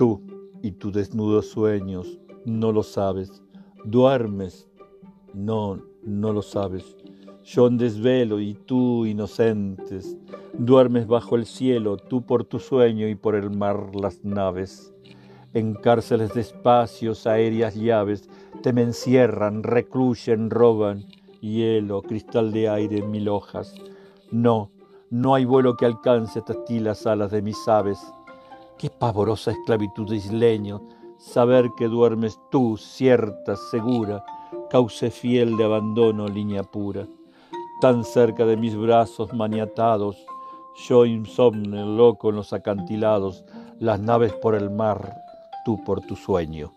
Tú y tus desnudos sueños no lo sabes. Duermes, no, no lo sabes. Yo en desvelo y tú inocentes. Duermes bajo el cielo, tú por tu sueño y por el mar las naves. En cárceles de espacios, aéreas llaves, te me encierran, recluyen, roban. Hielo, cristal de aire, mil hojas. No, no hay vuelo que alcance hasta ti las alas de mis aves. Qué pavorosa esclavitud de isleño, saber que duermes tú, cierta, segura, cauce fiel de abandono, línea pura. Tan cerca de mis brazos maniatados, yo insomne, loco en los acantilados, las naves por el mar, tú por tu sueño.